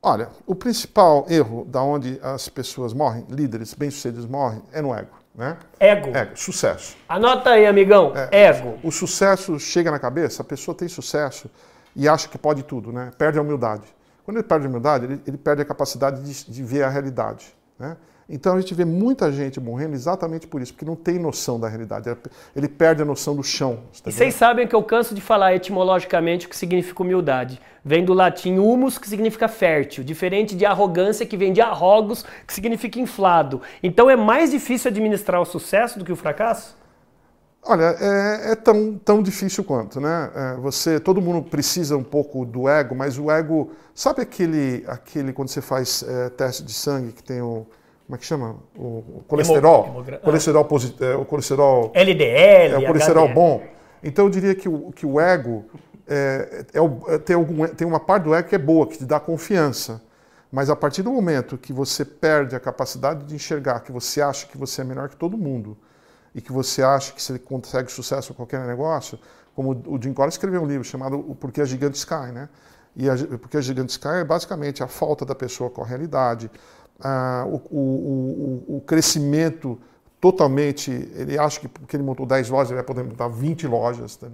Olha, o principal erro da onde as pessoas morrem, líderes bem-sucedidos morrem, é no ego. Né? Ego. Ego, sucesso. Anota aí, amigão. É, Ego. O sucesso chega na cabeça, a pessoa tem sucesso e acha que pode tudo, né? Perde a humildade. Quando ele perde a humildade, ele, ele perde a capacidade de, de ver a realidade. Né? Então a gente vê muita gente morrendo exatamente por isso, porque não tem noção da realidade. Ele perde a noção do chão. Tá e vocês sabem que eu canso de falar etimologicamente o que significa humildade. Vem do latim humus, que significa fértil, diferente de arrogância, que vem de arrogos, que significa inflado. Então é mais difícil administrar o sucesso do que o fracasso? Olha, é, é tão, tão difícil quanto, né? É, você, todo mundo precisa um pouco do ego, mas o ego, sabe aquele, aquele quando você faz é, teste de sangue que tem o como é que chama? O, colesterol. Hemogra... Colesterol, posit... é, o colesterol. LDL. É o colesterol HDL. bom. Então eu diria que o, que o ego é, é, é, tem, algum, tem uma parte do ego que é boa, que te dá confiança. Mas a partir do momento que você perde a capacidade de enxergar, que você acha que você é melhor que todo mundo, e que você acha que você consegue sucesso em qualquer negócio, como o Jim Collins escreveu um livro chamado O Porquê a Gigante Sky, né? E a, porque a Gigante Sky é basicamente a falta da pessoa com a realidade, ah, o, o, o, crescimento totalmente. Ele acha que porque ele montou 10 lojas, ele vai poder montar 20 lojas. Tá?